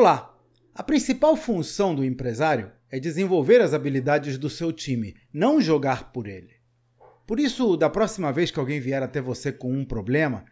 Olá! A principal função do empresário é desenvolver as habilidades do seu time, não jogar por ele. Por isso, da próxima vez que alguém vier até você com um problema,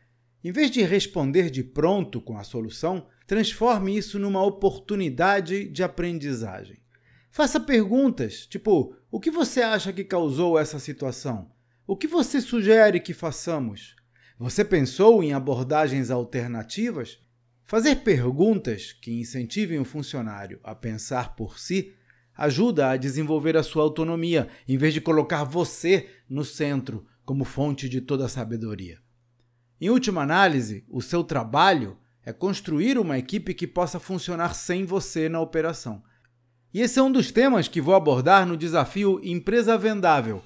em vez de responder de pronto com a solução, transforme isso numa oportunidade de aprendizagem. Faça perguntas, tipo: o que você acha que causou essa situação? O que você sugere que façamos? Você pensou em abordagens alternativas? Fazer perguntas que incentivem o funcionário a pensar por si ajuda a desenvolver a sua autonomia, em vez de colocar você no centro como fonte de toda a sabedoria. Em última análise, o seu trabalho é construir uma equipe que possa funcionar sem você na operação. E esse é um dos temas que vou abordar no desafio Empresa Vendável,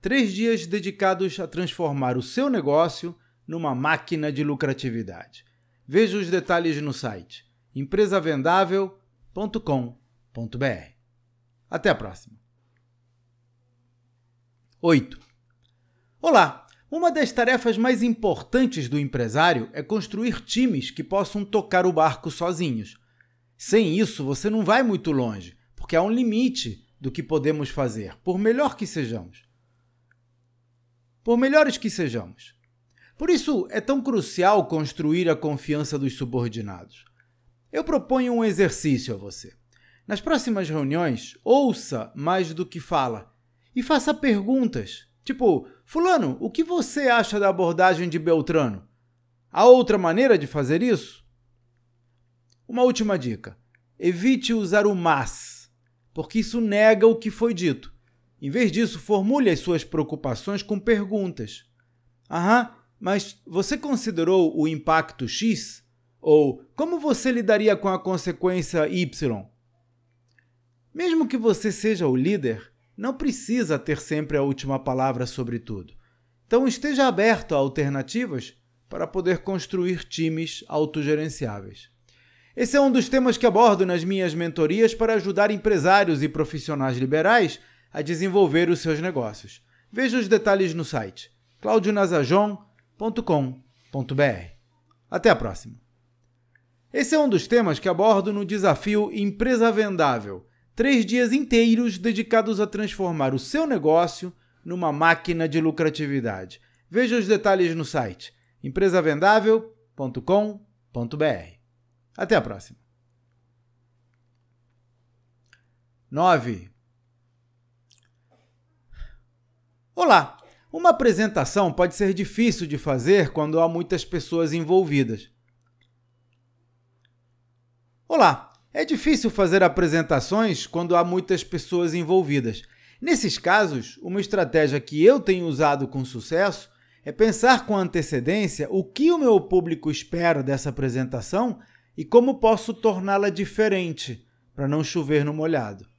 Três dias dedicados a transformar o seu negócio numa máquina de lucratividade. Veja os detalhes no site empresavendável.com.br. Até a próxima. 8. Olá! Uma das tarefas mais importantes do empresário é construir times que possam tocar o barco sozinhos. Sem isso, você não vai muito longe, porque há um limite do que podemos fazer, por melhor que sejamos por melhores que sejamos. Por isso é tão crucial construir a confiança dos subordinados. Eu proponho um exercício a você. Nas próximas reuniões, ouça mais do que fala e faça perguntas. Tipo, Fulano, o que você acha da abordagem de Beltrano? Há outra maneira de fazer isso? Uma última dica: evite usar o mas, porque isso nega o que foi dito. Em vez disso, formule as suas preocupações com perguntas. Aham, mas você considerou o impacto X? Ou como você lidaria com a consequência Y? Mesmo que você seja o líder, não precisa ter sempre a última palavra sobre tudo. Então esteja aberto a alternativas para poder construir times autogerenciáveis. Esse é um dos temas que abordo nas minhas mentorias para ajudar empresários e profissionais liberais a desenvolver os seus negócios. Veja os detalhes no site claudionazajon.com.br. Até a próxima! Esse é um dos temas que abordo no desafio Empresa Vendável três dias inteiros dedicados a transformar o seu negócio numa máquina de lucratividade. Veja os detalhes no site empresavendável.com.br. Até a próxima! 9. Olá! Uma apresentação pode ser difícil de fazer quando há muitas pessoas envolvidas. Olá! É difícil fazer apresentações quando há muitas pessoas envolvidas. Nesses casos, uma estratégia que eu tenho usado com sucesso é pensar com antecedência o que o meu público espera dessa apresentação e como posso torná-la diferente, para não chover no molhado.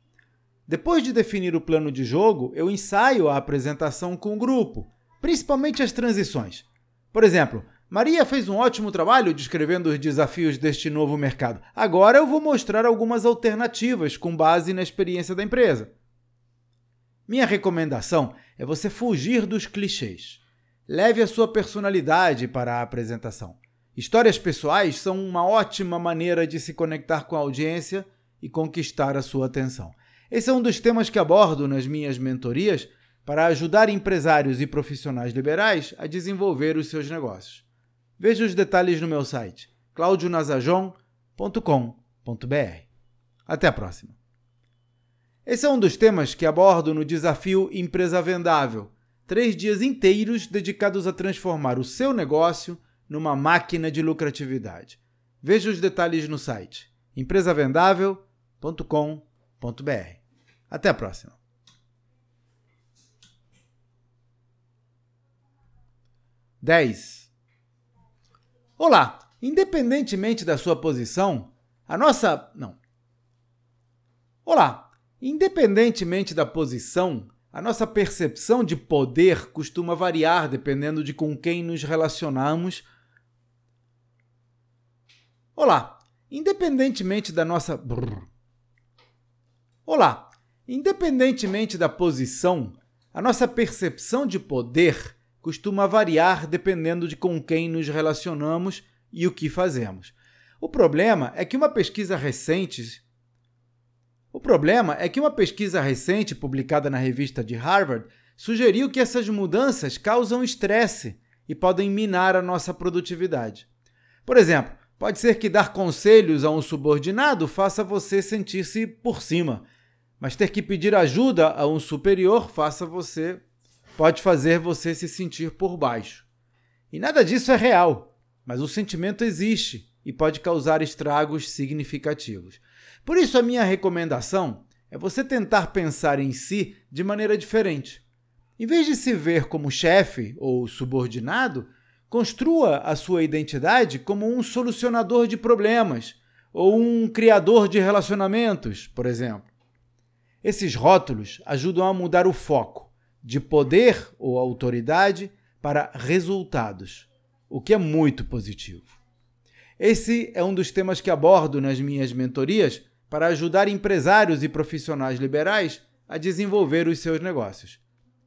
Depois de definir o plano de jogo, eu ensaio a apresentação com o grupo, principalmente as transições. Por exemplo, Maria fez um ótimo trabalho descrevendo os desafios deste novo mercado. Agora eu vou mostrar algumas alternativas com base na experiência da empresa. Minha recomendação é você fugir dos clichês. Leve a sua personalidade para a apresentação. Histórias pessoais são uma ótima maneira de se conectar com a audiência e conquistar a sua atenção. Esse é um dos temas que abordo nas minhas mentorias para ajudar empresários e profissionais liberais a desenvolver os seus negócios. Veja os detalhes no meu site claudionazajon.com.br. Até a próxima. Esse é um dos temas que abordo no desafio Empresa Vendável, três dias inteiros dedicados a transformar o seu negócio numa máquina de lucratividade. Veja os detalhes no site empresavendável.com.br. Até a próxima. Dez. Olá! Independentemente da sua posição, a nossa. Não. Olá! Independentemente da posição, a nossa percepção de poder costuma variar dependendo de com quem nos relacionamos. Olá! Independentemente da nossa. Olá! Independentemente da posição, a nossa percepção de poder costuma variar dependendo de com quem nos relacionamos e o que fazemos. O problema é que uma pesquisa recente o problema é que uma pesquisa recente publicada na revista de Harvard sugeriu que essas mudanças causam estresse e podem minar a nossa produtividade. Por exemplo, pode ser que dar conselhos a um subordinado faça você sentir-se por cima, mas ter que pedir ajuda a um superior faça você pode fazer você se sentir por baixo. E nada disso é real, mas o sentimento existe e pode causar estragos significativos. Por isso, a minha recomendação é você tentar pensar em si de maneira diferente. Em vez de se ver como chefe ou subordinado, construa a sua identidade como um solucionador de problemas ou um criador de relacionamentos, por exemplo. Esses rótulos ajudam a mudar o foco de poder ou autoridade para resultados, o que é muito positivo. Esse é um dos temas que abordo nas minhas mentorias para ajudar empresários e profissionais liberais a desenvolver os seus negócios.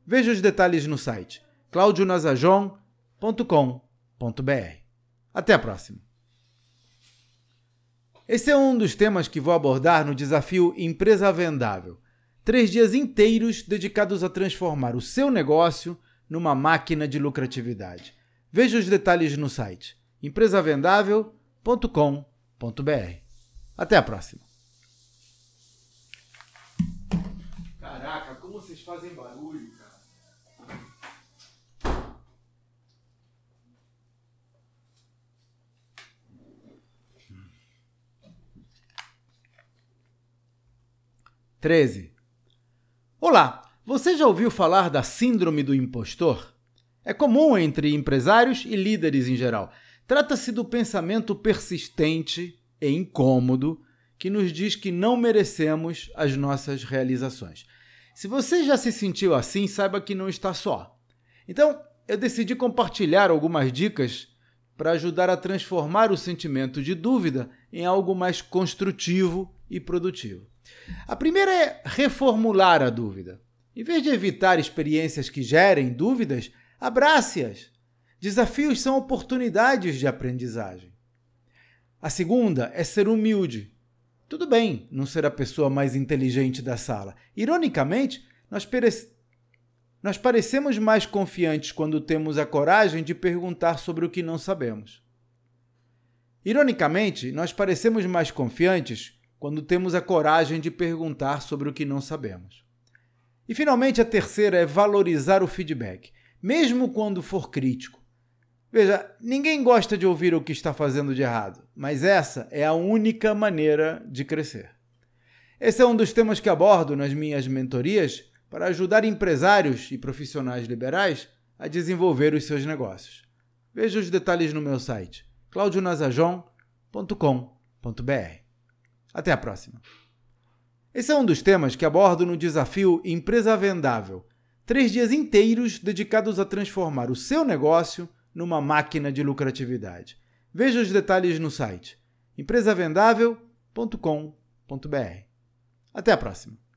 Veja os detalhes no site claudionazajon.com.br. Até a próxima! Esse é um dos temas que vou abordar no desafio Empresa Vendável. Três dias inteiros dedicados a transformar o seu negócio numa máquina de lucratividade. Veja os detalhes no site empresavendável.com.br. Até a próxima! Caraca, como vocês fazem barulho, cara. Treze. Olá, você já ouviu falar da síndrome do impostor? É comum entre empresários e líderes em geral. Trata-se do pensamento persistente e incômodo que nos diz que não merecemos as nossas realizações. Se você já se sentiu assim, saiba que não está só. Então, eu decidi compartilhar algumas dicas para ajudar a transformar o sentimento de dúvida em algo mais construtivo e produtivo. A primeira é reformular a dúvida. Em vez de evitar experiências que gerem dúvidas, abrace-as. Desafios são oportunidades de aprendizagem. A segunda é ser humilde. Tudo bem não ser a pessoa mais inteligente da sala. Ironicamente, nós, nós parecemos mais confiantes quando temos a coragem de perguntar sobre o que não sabemos. Ironicamente, nós parecemos mais confiantes quando temos a coragem de perguntar sobre o que não sabemos. E finalmente, a terceira é valorizar o feedback, mesmo quando for crítico. Veja, ninguém gosta de ouvir o que está fazendo de errado, mas essa é a única maneira de crescer. Esse é um dos temas que abordo nas minhas mentorias para ajudar empresários e profissionais liberais a desenvolver os seus negócios. Veja os detalhes no meu site claudionazajon.com.br. Até a próxima. Esse é um dos temas que abordo no desafio Empresa Vendável. Três dias inteiros dedicados a transformar o seu negócio numa máquina de lucratividade. Veja os detalhes no site empresavendável.com.br. Até a próxima!